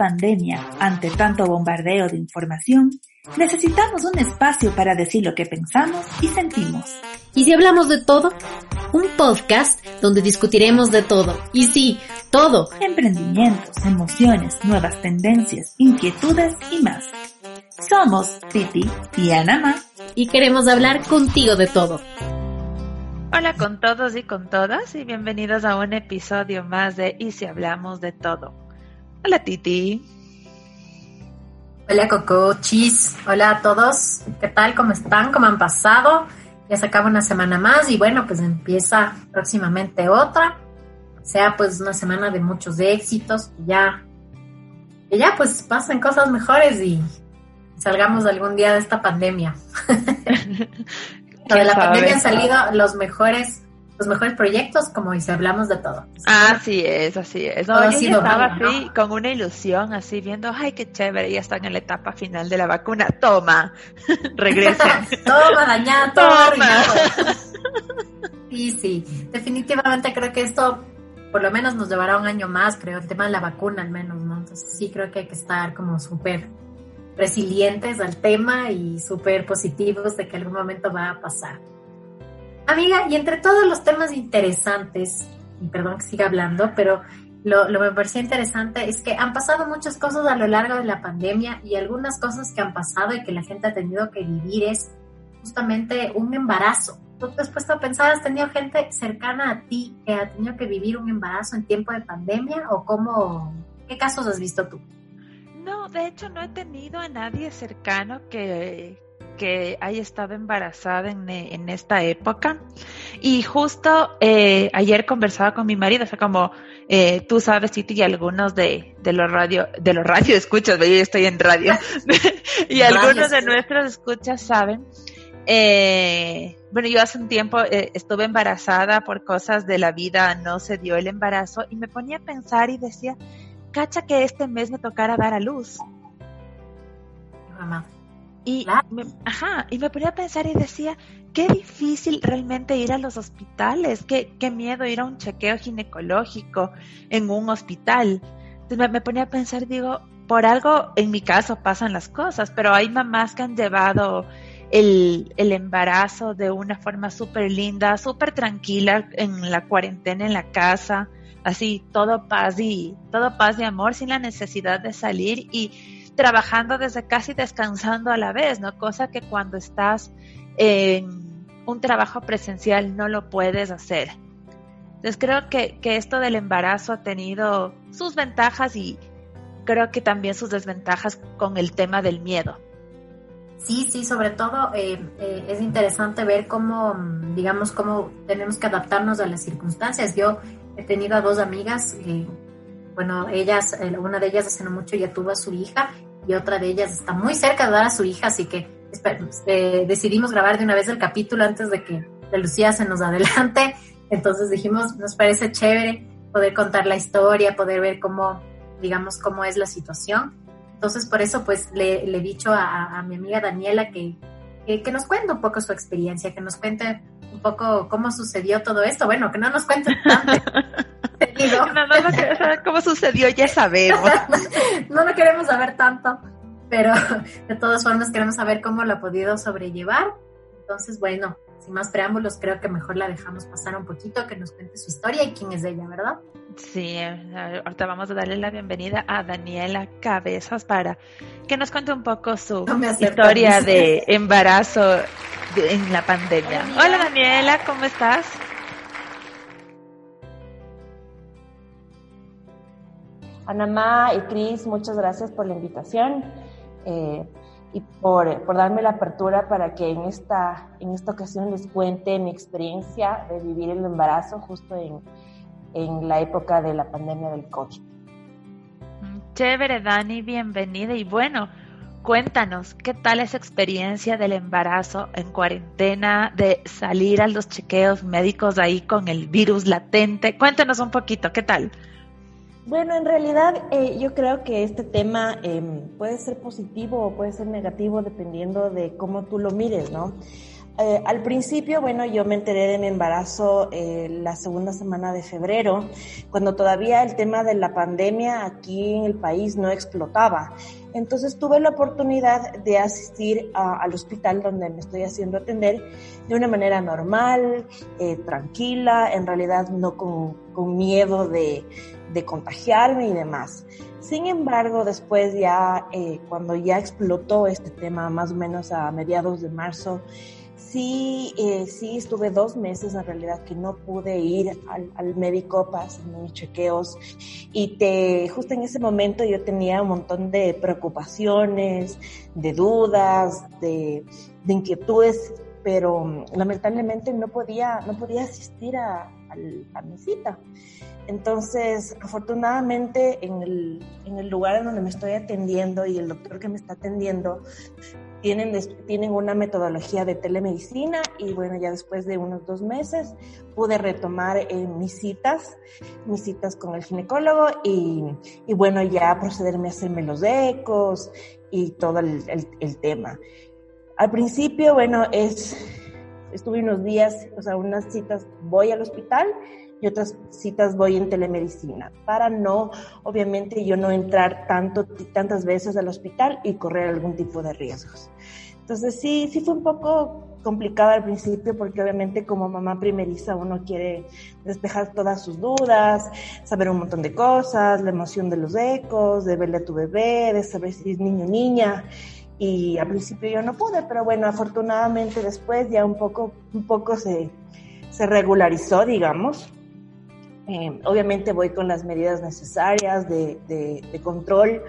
Pandemia, ante tanto bombardeo de información, necesitamos un espacio para decir lo que pensamos y sentimos. ¿Y si hablamos de todo? Un podcast donde discutiremos de todo. Y sí, todo. Emprendimientos, emociones, nuevas tendencias, inquietudes y más. Somos Titi y Anama. Y queremos hablar contigo de todo. Hola con todos y con todas y bienvenidos a un episodio más de Y si hablamos de todo. Hola Titi. Hola Coco, Chis. Hola a todos. ¿Qué tal? ¿Cómo están? ¿Cómo han pasado? Ya se acaba una semana más y bueno, pues empieza próximamente otra. Sea pues una semana de muchos éxitos. Que ya, que ya pues pasen cosas mejores y salgamos algún día de esta pandemia. de la pandemia han salido los mejores los mejores proyectos, como dice, hablamos de todo. Así es, así es. No, yo estaba así, con una ilusión, así viendo, ay, qué chévere, ya están en la etapa final de la vacuna. Toma, regresen. Toma, dañada, toma. sí, sí, definitivamente creo que esto por lo menos nos llevará un año más, creo, el tema de la vacuna al menos, ¿no? Entonces sí creo que hay que estar como súper resilientes al tema y súper positivos de que algún momento va a pasar. Amiga, y entre todos los temas interesantes, y perdón que siga hablando, pero lo, lo me parecía interesante es que han pasado muchas cosas a lo largo de la pandemia y algunas cosas que han pasado y que la gente ha tenido que vivir es justamente un embarazo. ¿Tú te has puesto a pensar, has tenido gente cercana a ti que ha tenido que vivir un embarazo en tiempo de pandemia o cómo, qué casos has visto tú? No, de hecho no he tenido a nadie cercano que, que haya estado embarazada en, en esta época. Y justo eh, ayer conversaba con mi marido, o sea, como eh, tú sabes, Titi, y algunos de, de los radio, de los radio escuchas, yo estoy en radio, y algunos de nuestros escuchas saben. Eh, bueno, yo hace un tiempo eh, estuve embarazada por cosas de la vida, no se dio el embarazo y me ponía a pensar y decía, cacha que este mes me tocara dar a luz. Mamá. Y, me, ajá, y me ponía a pensar y decía, qué difícil realmente ir a los hospitales, qué, qué miedo ir a un chequeo ginecológico en un hospital. Entonces me, me ponía a pensar, digo, por algo en mi caso pasan las cosas, pero hay mamás que han llevado el, el embarazo de una forma súper linda, súper tranquila en la cuarentena en la casa, así todo paz y todo paz y amor sin la necesidad de salir y trabajando desde casi descansando a la vez, ¿no? Cosa que cuando estás en un trabajo presencial no lo puedes hacer. Entonces creo que, que esto del embarazo ha tenido sus ventajas y creo que también sus desventajas con el tema del miedo. Sí, sí, sobre todo eh, eh, es interesante ver cómo, digamos, cómo tenemos que adaptarnos a las circunstancias. Yo he tenido a dos amigas, eh, bueno, ellas, una de ellas hace no mucho ya tuvo a su hija y otra de ellas está muy cerca de dar a su hija, así que eh, decidimos grabar de una vez el capítulo antes de que de Lucía se nos adelante. Entonces dijimos, nos parece chévere poder contar la historia, poder ver cómo, digamos, cómo es la situación. Entonces, por eso, pues, le, le he dicho a, a, mi amiga Daniela que, que, que, nos cuente un poco su experiencia, que nos cuente un poco cómo sucedió todo esto. Bueno, que no nos cuente tanto. no, cómo sucedió, ya sabemos. no lo queremos saber tanto, pero de todas formas queremos saber cómo lo ha podido sobrellevar. Entonces, bueno, sin más preámbulos, creo que mejor la dejamos pasar un poquito, que nos cuente su historia y quién es ella, ¿verdad? Sí, ahorita vamos a darle la bienvenida a Daniela Cabezas para que nos cuente un poco su no historia de embarazo en la pandemia. Hola, Hola Daniela, ¿cómo estás? Anamá y Cris, muchas gracias por la invitación eh, y por, por, darme la apertura para que en esta, en esta ocasión les cuente mi experiencia de vivir el embarazo justo en, en la época de la pandemia del COVID. Chévere, Dani, bienvenida. Y bueno, cuéntanos, ¿qué tal esa experiencia del embarazo en cuarentena, de salir a los chequeos médicos ahí con el virus latente? Cuéntanos un poquito, ¿qué tal? Bueno, en realidad eh, yo creo que este tema em, puede ser positivo o puede ser negativo dependiendo de cómo tú lo mires, ¿no? Eh, al principio, bueno, yo me enteré de mi embarazo eh, la segunda semana de febrero, cuando todavía el tema de la pandemia aquí en el país no explotaba. Entonces tuve la oportunidad de asistir al hospital donde me estoy haciendo atender de una manera normal, eh, tranquila, en realidad no con, con miedo de, de, contagiarme y demás. Sin embargo, después ya, cuando ya explotó este tema, más o menos a mediados de marzo, Sí, eh, sí, estuve dos meses en realidad que no pude ir al, médico para hacerme mis chequeos y te, justo en ese momento yo tenía un montón de preocupaciones, de dudas, de, inquietudes, pero mm, lamentablemente no podía, no podía asistir a, a mi cita. Entonces, afortunadamente, en el, en el lugar en donde me estoy atendiendo y el doctor que me está atendiendo tienen, tienen una metodología de telemedicina y bueno, ya después de unos dos meses pude retomar eh, mis citas, mis citas con el ginecólogo y, y, bueno, ya procederme a hacerme los ecos y todo el, el, tema. Al principio, bueno, es, estuve unos días, o sea, unas citas, voy al hospital y otras citas voy en telemedicina para no, obviamente, yo no entrar tanto, tantas veces al hospital y correr algún tipo de riesgos. Entonces sí, sí fue un poco complicado al principio porque obviamente como mamá primeriza uno quiere despejar todas sus dudas, saber un montón de cosas, la emoción de los ecos, de verle a tu bebé, de saber si es niño o niña. Y al principio yo no pude, pero bueno, afortunadamente después ya un poco, un poco se, se regularizó, digamos. Eh, obviamente voy con las medidas necesarias de, de, control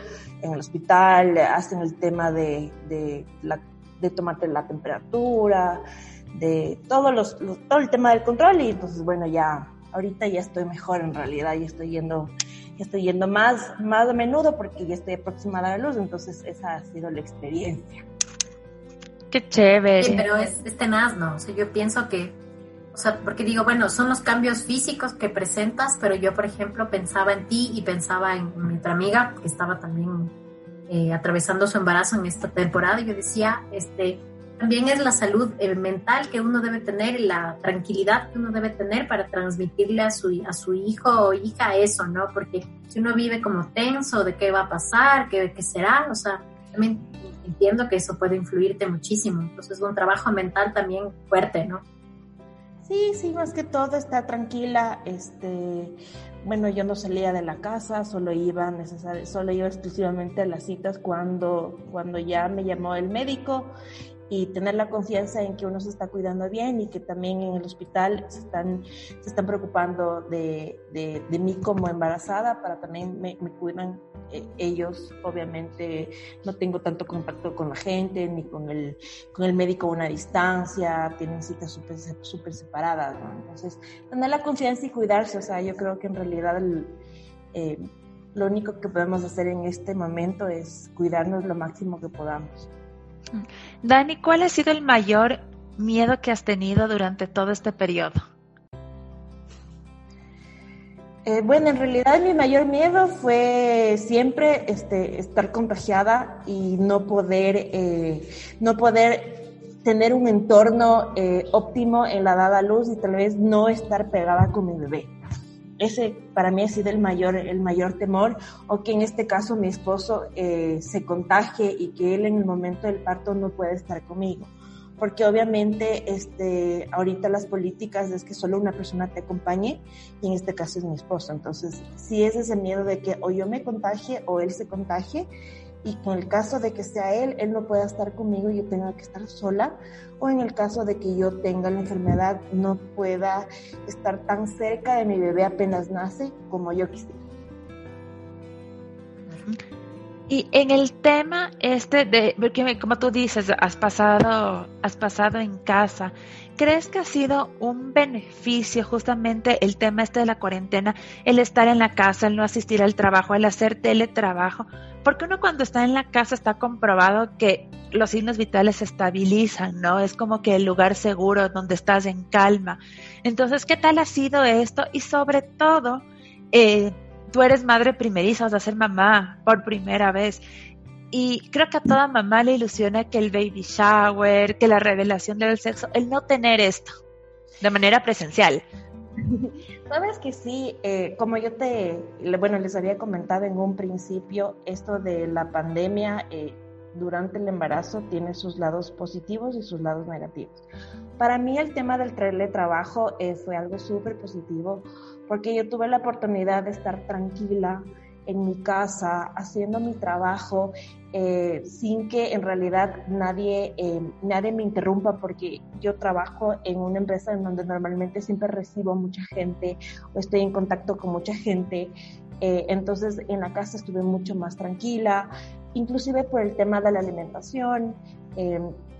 en el hospital, hacen el tema de, de, la, de tomarte la temperatura, de todos los, todo el tema del control y entonces bueno, ya ahorita ya estoy mejor en realidad, ya estoy yendo, ya estoy yendo más, más a menudo porque ya estoy aproximada a la luz, entonces esa ha sido la experiencia. Qué chévere. Sí, pero es, es tenaz, ¿no? O sea, yo pienso que o sea, porque digo, bueno, son los cambios físicos que presentas, pero yo, por ejemplo, pensaba en ti y pensaba en, mi otra amiga que estaba también eh, atravesando su embarazo en esta temporada. Y yo decía, este, también es la salud eh, mental que uno debe tener, la tranquilidad que uno debe tener para transmitirle a su, a su hijo o hija eso, ¿no? Porque si uno vive como tenso de qué va a pasar, qué, qué será, o sea, también entiendo que eso puede influirte muchísimo. Entonces es un trabajo mental también fuerte, ¿no? Sí, sí, más que todo está tranquila. Este, bueno, yo no salía de la casa, solo iba solo iba exclusivamente a las citas cuando, cuando ya me llamó el médico y tener la confianza en que uno se está cuidando bien y que también en el hospital se están, se están preocupando de, de, mí como embarazada para también me, cuidan eh, ellos. Obviamente no tengo tanto contacto con la gente ni con el, con el médico a una distancia, tienen citas súper super separadas. Entonces, tener la confianza y cuidarse, o sea, yo creo que en realidad eh, lo único que podemos hacer en este momento es cuidarnos lo máximo que podamos. Dani, ¿cuál ha sido el mayor miedo que has tenido durante todo este periodo? Eh, bueno, en realidad mi mayor miedo fue siempre este, estar contagiada y no poder, eh, no poder tener un entorno eh, óptimo en la dada luz y tal vez no estar pegada con mi bebé ese para mí ha sido el mayor, el mayor temor, o que en este caso mi esposo eh, se contagie y que él en el momento del parto no puede estar conmigo. Porque obviamente este, ahorita las políticas es que solo una persona te acompañe y en este caso es mi esposo. Entonces, si es ese miedo de que o yo me contagie o él se contagie, y con el caso de que sea él, él no pueda estar conmigo y yo tenga que estar sola, o en el caso de que yo tenga la enfermedad, no pueda estar tan cerca de mi bebé apenas nace como yo quisiera. Y en el tema este de, porque como tú dices, has pasado, has pasado en casa, ¿crees que ha sido un beneficio justamente el tema este de la cuarentena, el estar en la casa, el no asistir al trabajo, el hacer teletrabajo? Porque uno cuando está en la casa está comprobado que los signos vitales se estabilizan, ¿no? Es como que el lugar seguro donde estás en calma. Entonces, ¿qué tal ha sido esto? Y sobre todo, eh, tú eres madre primeriza, vas a ser mamá por primera vez. Y creo que a toda mamá le ilusiona que el baby shower, que la revelación del sexo, el no tener esto de manera presencial. Sabes que sí, eh, como yo te, bueno, les había comentado en un principio, esto de la pandemia eh, durante el embarazo tiene sus lados positivos y sus lados negativos. Para mí el tema del teletrabajo eh, fue algo súper positivo porque yo tuve la oportunidad de estar tranquila en mi casa, haciendo mi trabajo, eh, sin que en realidad nadie, eh, nadie me interrumpa, porque yo trabajo en una empresa en donde normalmente siempre recibo mucha gente o estoy en contacto con mucha gente. Eh, entonces en la casa estuve mucho más tranquila, inclusive por el tema de la alimentación.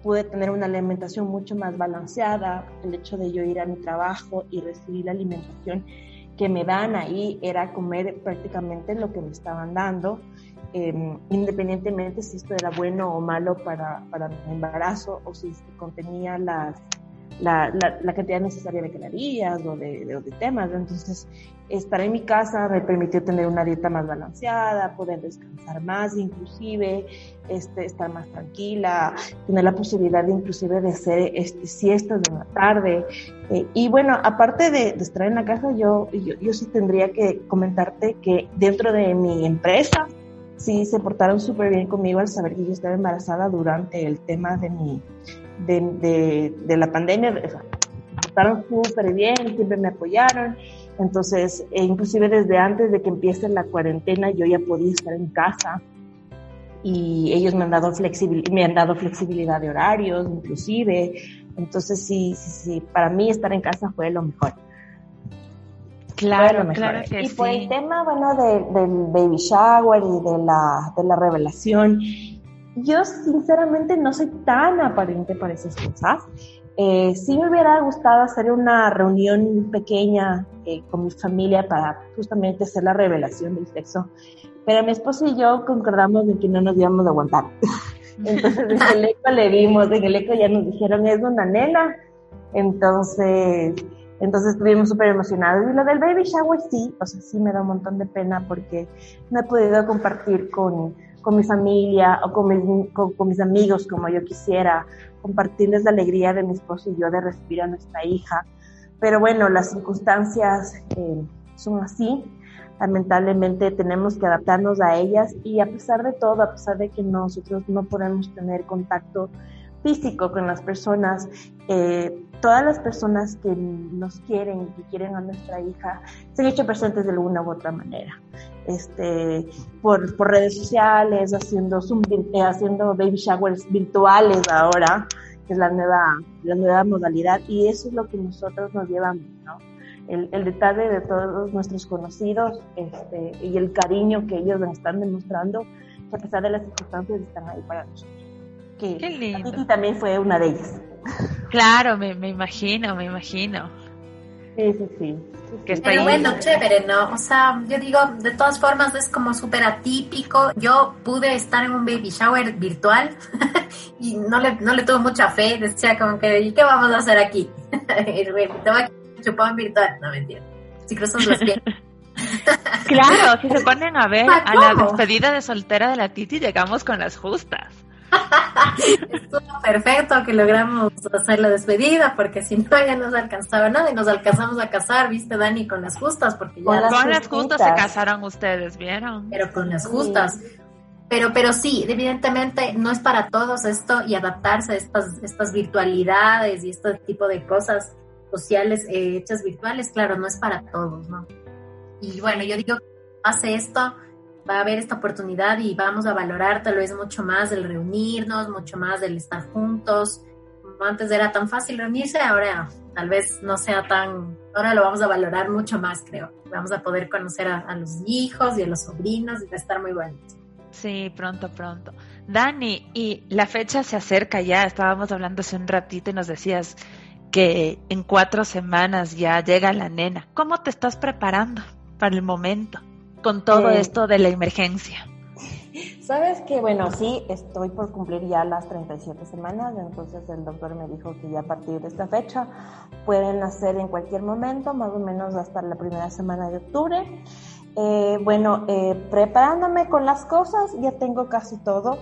pude tener una alimentación mucho más balanceada, el hecho de yo ir a mi trabajo y recibir la alimentación que me dan ahí era comer prácticamente lo que me estaban dando, em, independientemente si esto era bueno o malo para, para mi embarazo o si contenía las la, la, cantidad necesaria de calorías o de, de, temas. Entonces, estar en mi casa me permitió tener una dieta más balanceada, poder descansar más, inclusive este, estar más tranquila, tener la posibilidad de, inclusive de hacer este, siestas de la tarde. Eh, y bueno, aparte de, estar en la casa, yo, yo, yo sí tendría que comentarte que dentro de mi empresa, sí se portaron súper bien conmigo al saber que yo estaba embarazada durante el tema de mi, de, de, la pandemia, estaban súper bien, siempre me apoyaron. Entonces, e inclusive desde antes de que empiece la cuarentena, yo ya podía estar en casa y ellos me han dado, flexibil me han dado flexibilidad de horarios, inclusive. Entonces, sí, sí, sí, para mí estar en casa fue lo mejor. Claro, claro Y por el tema, bueno, del baby shower y de la, de la revelación, yo sinceramente no soy tan aparente para esas cosas. Eh, sí me hubiera gustado hacer una reunión pequeña eh, con mi familia para justamente hacer la revelación del sexo, pero mi esposo y yo concordamos en que no nos íbamos a aguantar. Entonces en el eco le vimos, en el eco ya nos dijeron, es una nena. Entonces, entonces estuvimos súper emocionados. Y lo del baby shower sí, o sea, sí me da un montón de pena porque no he podido compartir con con mi familia o con mis, con, mis amigos como yo quisiera, compartirles la alegría de mi esposo y yo de recibir a nuestra hija. Pero bueno, las circunstancias eh, son así. Lamentablemente tenemos que adaptarnos a ellas y a pesar de todo, a pesar de que nosotros no podemos tener contacto físico con las personas, eh, todas las personas que nos quieren, que quieren a nuestra hija, se han hecho presentes de alguna u otra manera. Este, por, por redes sociales, haciendo Zoom, eh, haciendo baby showers virtuales ahora, que es la nueva, la nueva modalidad, y eso es lo que nosotros nos llevamos, ¿no? El, el detalle de todos nuestros conocidos este, y el cariño que ellos nos están demostrando, que a pesar de las circunstancias están ahí para nosotros. Que lindo. también fue una de ellas. Claro, me, me imagino, me imagino. Sí, sí, sí. Pero bueno, chévere, ¿no? O sea, yo digo, de todas formas es como súper atípico. Yo pude estar en un baby shower virtual y no le, no le tuve mucha fe. Decía como que, ¿y qué vamos a hacer aquí? Te voy a chupar en virtual. No, mentira. Si cruzamos los pies. claro, si se ponen a ver a la despedida de soltera de la Titi, llegamos con las justas. Estuvo perfecto que logramos hacer la despedida, porque si no ya no se alcanzaba nada y nos alcanzamos a casar, viste Dani, con las justas, porque ya con las, justas se casaron ustedes, ¿vieron? Pero con las justas. Pero, pero sí, evidentemente no es para todos esto y adaptarse a estas, estas virtualidades y este tipo de cosas sociales eh, hechas virtuales, claro, no es para todos, ¿no? Y bueno, yo digo, hace esto, va a haber esta oportunidad y vamos a valorar tal vez mucho más el reunirnos, mucho más el estar juntos. Antes era tan fácil reunirse, ahora tal vez no sea tan, ahora lo vamos a valorar mucho más, creo. Vamos a poder conocer a, los hijos y a los sobrinos y va a estar muy bueno. Sí, pronto, pronto. Dani, y la fecha se acerca ya, estábamos hablando hace un ratito y nos decías que en cuatro semanas ya llega la nena. ¿Cómo te estás preparando para el momento con todo Eh, esto de la emergencia? Sabes que, bueno, sí, estoy por cumplir ya las 37 semanas, entonces el doctor me dijo que ya a partir de esta fecha pueden nacer en cualquier momento, más o menos hasta la primera semana de octubre. Eh, bueno, eh, preparándome con las cosas, ya tengo casi todo.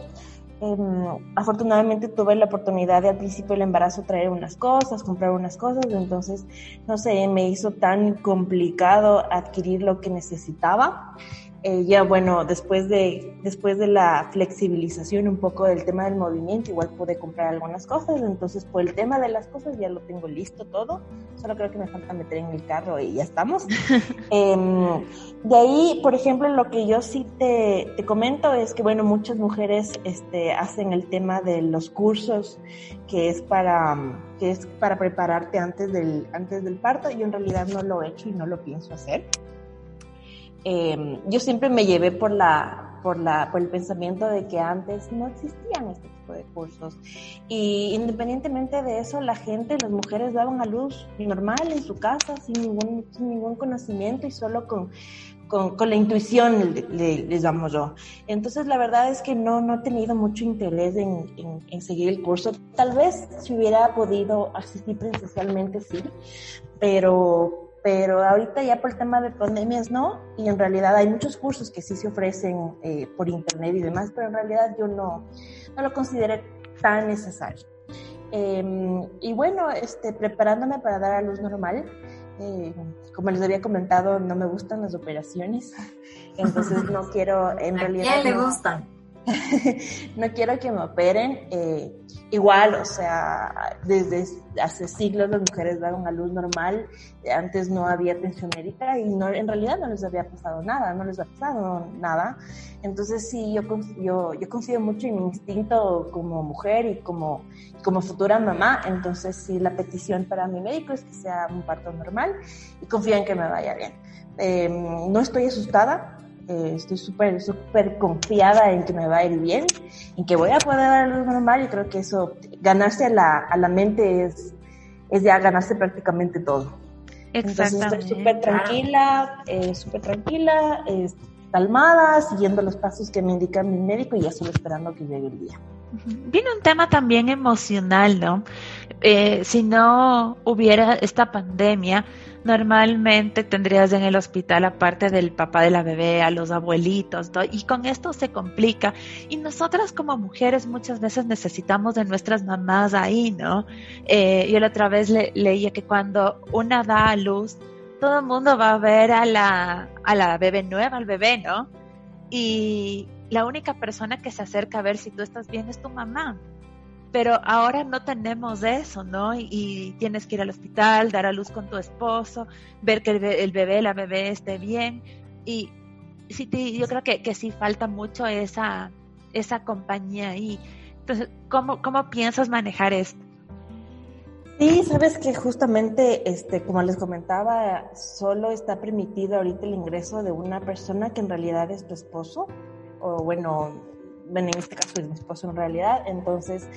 Em, afortunadamente tuve la oportunidad de al principio del embarazo traer unas cosas, comprar unas cosas, entonces, no sé, me hizo tan complicado adquirir lo que necesitaba. Eh, ya bueno, después de, después de la flexibilización un poco del tema del movimiento, igual pude comprar algunas cosas, entonces por el tema de las cosas ya lo tengo listo todo, solo creo que me falta meter en el carro y ya estamos. Em, de ahí, por ejemplo, lo que yo sí te, te comento es que, bueno, muchas mujeres este, hacen el tema de los cursos que es para que es para prepararte antes del, antes del parto. Yo en realidad no lo he hecho y no lo pienso hacer. Eh, yo siempre me llevé por la, por la, por el pensamiento de que antes no existían este tipo de cursos. Y independientemente de eso, la gente, las mujeres daban a luz normal en su casa, sin ningún, sin ningún conocimiento y solo con, con, con la intuición, le, le, les llamo yo. Entonces, la verdad es que no, no he tenido mucho interés en, en, en seguir el curso. Tal vez si hubiera podido asistir presencialmente, sí, pero pero ahorita ya por el tema de pandemias no, y en realidad hay muchos cursos que sí se ofrecen eh, por internet y demás, pero en realidad yo no, no lo consideré tan necesario. Eh, y bueno, este, preparándome para dar a luz normal, eh, como les había comentado, no me gustan las operaciones, entonces no quiero, en ¿A realidad... quién le no, gustan? no quiero que me operen. Eh, igual, o sea, desde hace siglos las mujeres daban a luz normal. Antes no había atención médica y no, en realidad no les había pasado nada, no les ha pasado nada. Entonces sí, yo, yo, yo confío mucho en mi instinto como mujer y como, como futura mamá. Entonces sí, la petición para mi médico es que sea un parto normal y confío en que me vaya bien. Eh, no estoy asustada, eh, estoy súper, súper confiada en que me va a ir bien, en que voy a poder dar luz normal y creo que eso, ganarse a la, a la mente es, es ya ganarse prácticamente todo. Entonces estoy súper tranquila, eh, súper tranquila, eh, calmada, siguiendo los pasos que me indica mi médico y ya solo esperando que llegue el día. Viene un tema también emocional, ¿no? Eh, si no hubiera esta pandemia, normalmente tendrías en el hospital, aparte del papá de la bebé, a los abuelitos, y con esto se complica. Y nosotras como mujeres muchas veces necesitamos de nuestras mamás ahí, ¿no? Eh, yo la otra vez le, leía que cuando una da a luz, todo el mundo va a ver a la, a la bebé nueva, al bebé, ¿no? Y la única persona que se acerca a ver si tú estás bien es tu mamá. Pero ahora no tenemos eso, ¿no? Y, tienes que ir al hospital, dar a luz con tu esposo, ver que el, el bebé, la bebé esté bien. Y sí, te, yo creo que, que sí falta mucho esa, esa compañía ahí. Entonces, ¿cómo, cómo piensas manejar esto? Sí, sabes que justamente, este, como les comentaba, solo está permitido ahorita el ingreso de una persona que en realidad es tu esposo, o bueno, en este caso es mi esposo en realidad, entonces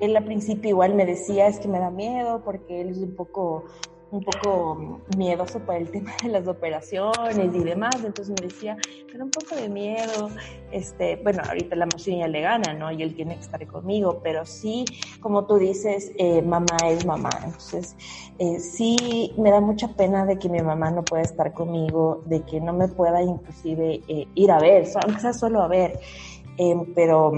él al principio igual me decía es que me da miedo porque él es un poco un poco miedoso para el tema de las operaciones y demás, entonces me decía, pero un poco de miedo, este, bueno, ahorita la emoción ya le gana, ¿no? Y él tiene que estar conmigo, pero sí, como tú dices, eh, mamá es mamá, entonces eh, sí me da mucha pena de que mi mamá no pueda estar conmigo, de que no me pueda inclusive eh, ir a ver, aunque sea solo a ver, eh, pero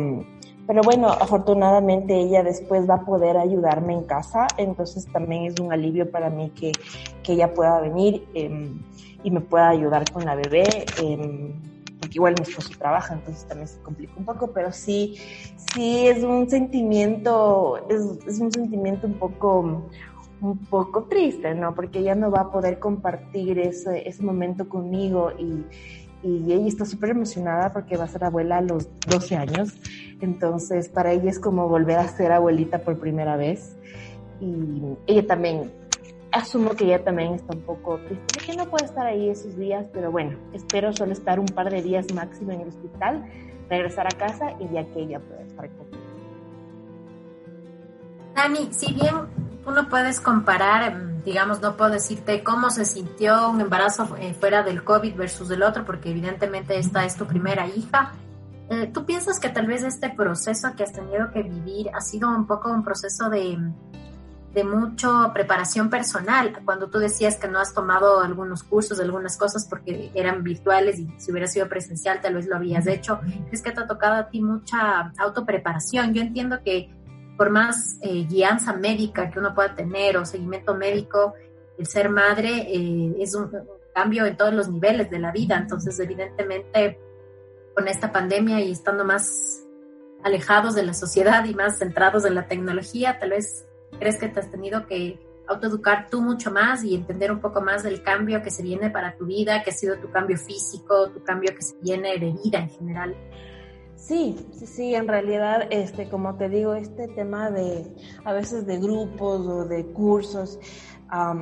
pero bueno, afortunadamente ella después va a poder ayudarme en casa, entonces también es un alivio para mí que, que ella pueda venir eh, y me pueda ayudar con la bebé, eh, porque igual mi esposo trabaja, entonces también se complica un poco, pero sí, sí es un sentimiento, es, es un sentimiento un poco, un poco triste, ¿no? Porque ella no va a poder compartir ese, ese momento conmigo y y ella está súper emocionada porque va a ser abuela a los 12 años. Entonces, para ella es como volver a ser abuelita por primera vez. Y ella también asumo que ella también está un poco triste que no puede estar ahí esos días, pero bueno, espero solo estar un par de días máximo en el hospital, regresar a casa y ya que ella pueda estar conmigo. Dani, si bien tú no puedes comparar, em, digamos, no puedo decirte cómo se sintió un embarazo eh, fuera del COVID versus el otro, porque evidentemente esta es tu primera hija. Eh, ¿Tú piensas que tal vez este proceso que has tenido que vivir ha sido un poco un proceso de, de mucha preparación personal? Cuando tú decías que no has tomado algunos cursos, algunas cosas porque eran virtuales y si hubiera sido presencial tal vez lo habías hecho, es que te ha tocado a ti mucha autopreparación. Yo entiendo que por más eh, guianza médica que uno pueda tener o seguimiento médico, el ser madre eh, es un, cambio en todos los niveles de la vida. Entonces, evidentemente, con esta pandemia y estando más alejados de la sociedad y más centrados en la tecnología, tal vez crees que te has tenido que autoeducar tú mucho más y entender un poco más del cambio que se viene para tu vida, que ha sido tu cambio físico, tu cambio que se viene de vida en general. Sí, sí, sí, en realidad, este, como te digo, este tema de a veces de grupos o de cursos,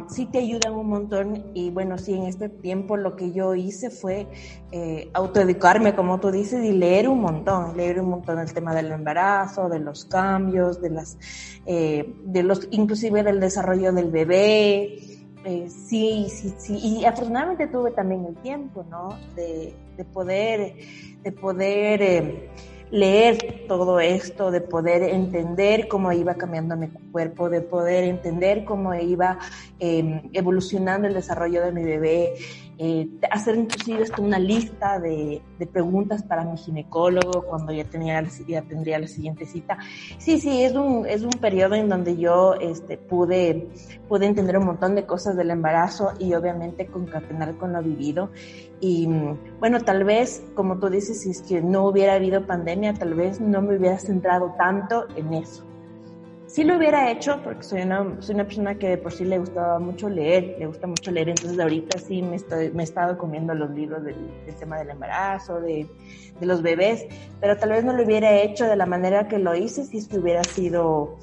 sí te ayudan un montón y bueno, sí, en este tiempo lo que yo hice fue eh, autoeducarme, como tú dices, y leer un montón, leer un montón el tema del embarazo, de los cambios, de las, eh, de los, inclusive del desarrollo del bebé, eh, sí, sí, sí, y afortunadamente tuve también el tiempo, ¿no? De, de poder de poder eh, leer todo esto, de poder entender cómo iba cambiando mi cuerpo, de poder entender cómo iba em, evolucionando el desarrollo de mi bebé, eh, hacer inclusive esto una lista de, de, preguntas para mi ginecólogo cuando ya, tenía, ya tendría la siguiente cita. Sí, sí, es un, es un periodo en donde yo este, pude, pude entender un montón de cosas del embarazo y obviamente concatenar con lo vivido. Y bueno, tal vez, como tú dices, si es que no hubiera habido pandemia, tal vez no me hubiera centrado tanto en eso. Sí lo hubiera hecho porque soy una, soy una persona que de por sí le gustaba mucho leer, le gusta mucho leer, entonces ahorita sí me, estoy, me he estado comiendo los libros del, tema del embarazo, de, de, los bebés, pero tal vez no lo hubiera hecho de la manera que lo hice si es que hubiera sido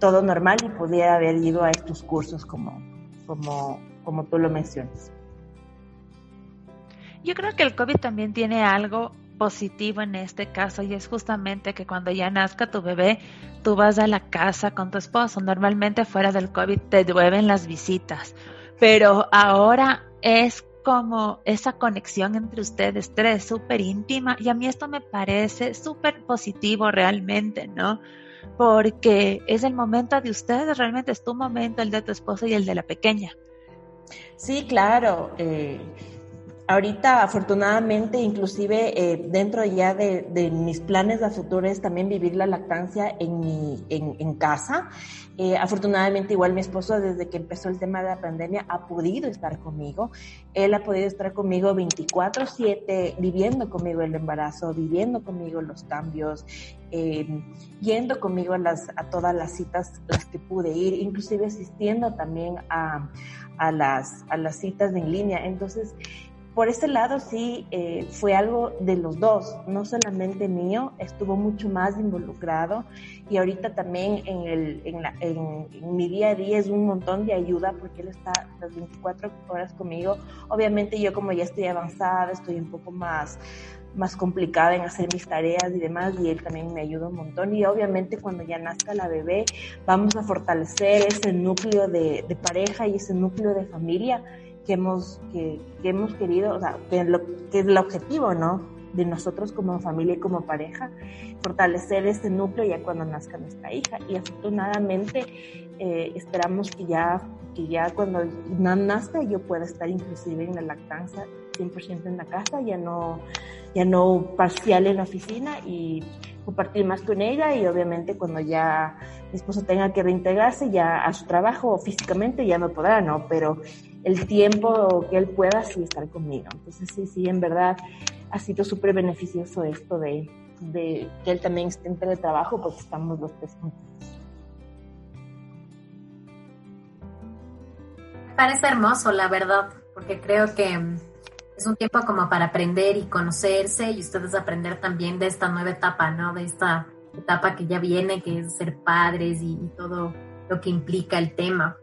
todo normal y pudiera haber ido a estos cursos como, como, como tú lo mencionas. Yo creo que el COVID también tiene algo positivo en este caso y es justamente que cuando ya nazca tu bebé, tú vas a la casa con tu esposo. Normalmente fuera del COVID te llueven las visitas, pero ahora es como esa conexión entre ustedes tres, súper íntima, y a mí esto me parece súper positivo realmente, ¿no? Porque es el momento de ustedes, realmente es tu momento, el de tu esposo y el de la pequeña. Sí, claro. Eh, Ahorita, afortunadamente, inclusive eh, dentro ya de, mis planes de futuro es también vivir la lactancia en, mi, en, casa. Eh, afortunadamente, igual mi esposo, desde que empezó el tema de la pandemia, ha podido estar conmigo. Él ha podido estar conmigo 24/7, viviendo conmigo el embarazo, viviendo conmigo los cambios, eh, yendo conmigo a, las, a todas las citas las que pude ir, inclusive asistiendo también a, a, las, a las citas en línea. Entonces, por ese lado sí eh, fue algo de los dos, no solamente mío, estuvo mucho más involucrado y ahorita también en, el, en, la, en, mi día a día es un montón de ayuda porque él está las 24 horas conmigo. Obviamente yo como ya estoy avanzada, estoy un poco más, más complicada en hacer mis tareas y demás y él también me ayuda un montón y obviamente cuando ya nazca la bebé vamos a fortalecer ese núcleo de, de pareja y ese núcleo de familia que hemos, que, hemos querido, o sea, que, lo, que es el objetivo, ¿no? De nosotros como familia y como pareja, fortalecer este núcleo ya cuando nazca nuestra hija. Y afortunadamente eh, esperamos que ya, que ya cuando nazca yo pueda estar inclusive en la lactancia 100% en la casa, ya no, ya no parcial en la oficina y compartir más con ella y obviamente cuando ya mi esposo tenga que reintegrarse ya a su trabajo físicamente ya no podrá, ¿no? Pero el tiempo que él pueda sí estar conmigo. Entonces sí, sí, en verdad ha sido súper beneficioso esto de, de, que él también esté en teletrabajo porque estamos los tres juntos. Parece hermoso, la verdad, porque creo que es un tiempo como para aprender y conocerse y ustedes aprender también de esta nueva etapa, ¿no? De esta etapa que ya viene, que es ser padres y todo lo que implica el tema.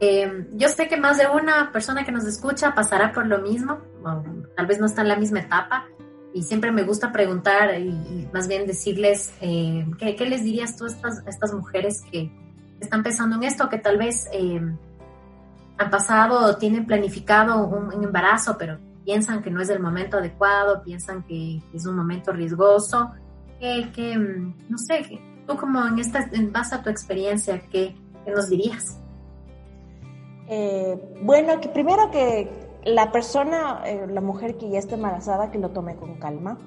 Eh, yo sé que más de una persona que nos escucha pasará por lo mismo, tal vez no está en la misma etapa, y siempre me gusta preguntar y, más bien decirles, eh, ¿qué, les dirías tú a estas, estas mujeres que están pensando en esto, que tal vez eh, han pasado o tienen planificado un, embarazo, pero piensan que no es el momento adecuado, piensan que es un momento riesgoso, que, no sé, tú como en, esta, en base a tu experiencia, ¿qué, qué nos dirías? Eh, bueno, que primero que la persona, eh, la mujer que ya está embarazada, que lo tome con calma,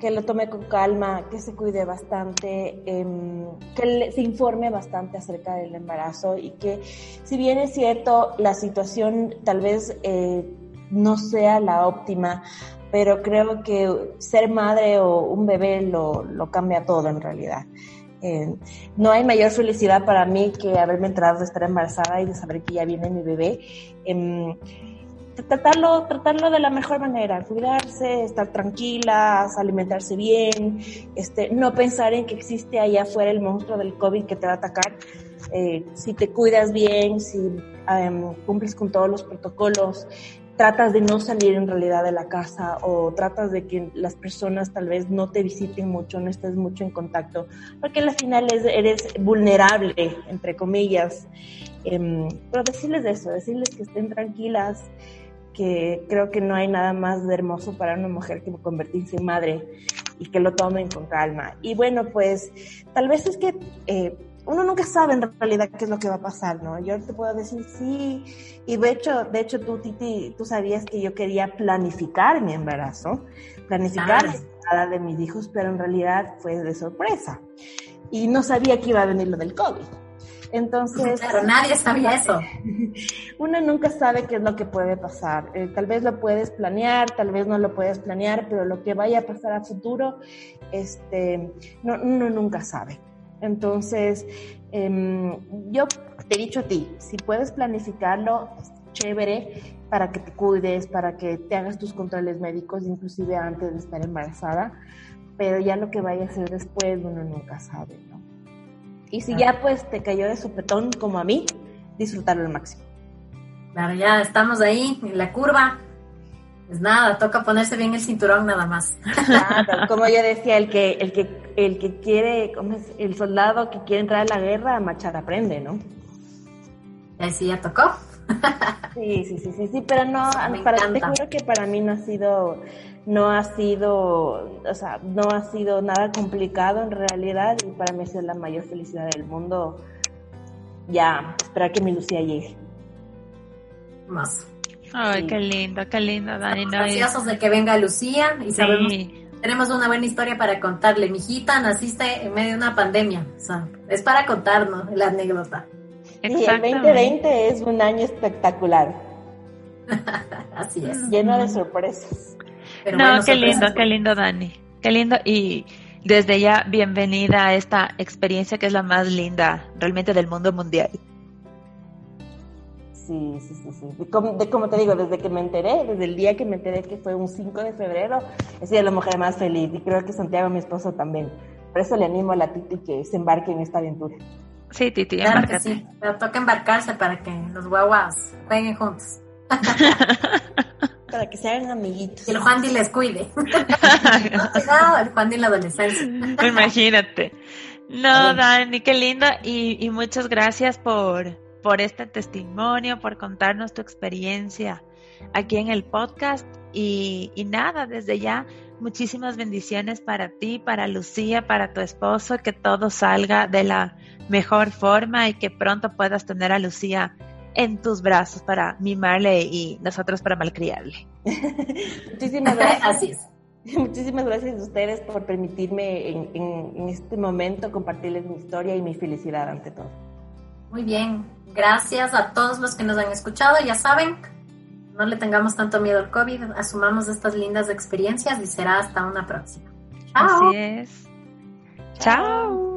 que lo tome con calma, que se cuide bastante, em, que se informe bastante acerca del embarazo y que si bien es cierto, la situación tal vez eh, no sea la óptima, pero creo que ser madre o un bebé lo, lo cambia todo en realidad. Eh, no hay mayor felicidad para mí que haberme enterado de estar embarazada y de saber que ya viene mi bebé. Eh, tratarlo, tratarlo de la mejor manera, cuidarse, estar tranquilas, alimentarse bien, este, no pensar en que existe allá afuera el monstruo del COVID que te va a atacar. Eh, si te cuidas bien, si em, cumples con todos los protocolos, tratas de no salir en realidad de la casa o tratas de que las personas tal vez no te visiten mucho, no estés mucho en contacto, porque al final eres vulnerable, entre comillas. Em, pero decirles eso, decirles que estén tranquilas, que creo que no hay nada más de hermoso para una mujer que convertirse en madre y que lo tomen con calma. Y bueno, pues tal vez es que... Eh, uno nunca sabe en realidad qué es lo que va a pasar, ¿no? Yo te puedo decir sí, y de hecho, de hecho tú, Titi, tú sabías que yo quería planificar mi embarazo, planificar la llegada de mis hijos, pero en realidad fue de sorpresa. Y no sabía que iba a venir lo del COVID. Entonces... Pero nadie sabía eso. Uno nunca sabe qué es lo que puede pasar. Eh, tal vez lo puedes planear, tal vez no lo puedes planear, pero lo que vaya a pasar a futuro, este, no, uno nunca sabe. Entonces, em, yo te he dicho a ti, si puedes planificarlo, chévere, para que te cuides, para que te hagas tus controles médicos, inclusive antes de estar embarazada, pero ya lo que vaya a ser después uno nunca sabe, ¿no? Y si ya pues te cayó de sopetón como a mí, disfrutarlo al máximo. Claro, ya estamos ahí en la curva, pues nada, toca ponerse bien el cinturón nada más. Claro, como yo decía, el que, el que, el que quiere, ¿cómo es? El soldado que quiere entrar a la guerra, a marchar aprende, ¿no? Y sí ya tocó. Sí, sí, sí, sí, sí, pero no, para, te juro que para mí no ha sido, no ha sido, o sea, no ha sido nada complicado en realidad y para mí es la mayor felicidad del mundo. Ya, esperar que mi Lucía llegue. Más. Ay, qué lindo, qué lindo, Dani. Estamos de que venga Lucía y sabemos tenemos una buena historia para contarle. Mi hijita naciste en medio de una pandemia. O sea, es para contarnos la anécdota. Y el 2020 es un año espectacular. Así es. Lleno de sorpresas. no, qué lindo, qué lindo, Dani. Qué lindo. Y desde ya, bienvenida a esta experiencia que es la más linda realmente del mundo mundial. Sí, sí, sí, sí. Como, te digo, desde que me enteré, desde el día que me enteré que fue un 5 de febrero, he sido la mujer más feliz y creo que Santiago, mi esposo, también. Por eso le animo a la Titi que se embarque en esta aventura. Sí, Titi, claro que sí. Pero toca embarcarse para que los guaguas jueguen juntos. para que se hagan amiguitos. Y el Juan Di les cuide. no, el Juan Di la adolescencia. Imagínate. No, Dani, qué linda y, y muchas gracias por por este testimonio, por contarnos tu experiencia aquí en el podcast. Y, nada, desde ya, muchísimas bendiciones para ti, para Lucía, para tu esposo, que todo salga de la mejor forma y que pronto puedas tener a Lucía en tus brazos para mimarle y nosotros para malcriarle. Muchísimas gracias. Muchísimas gracias a ustedes por permitirme en este momento compartirles mi historia y mi felicidad ante todo. Muy bien, gracias a todos los que nos han escuchado. Ya saben, no le tengamos tanto miedo al COVID, asumamos estas lindas experiencias y será hasta una próxima. Chao. Así es. Chao.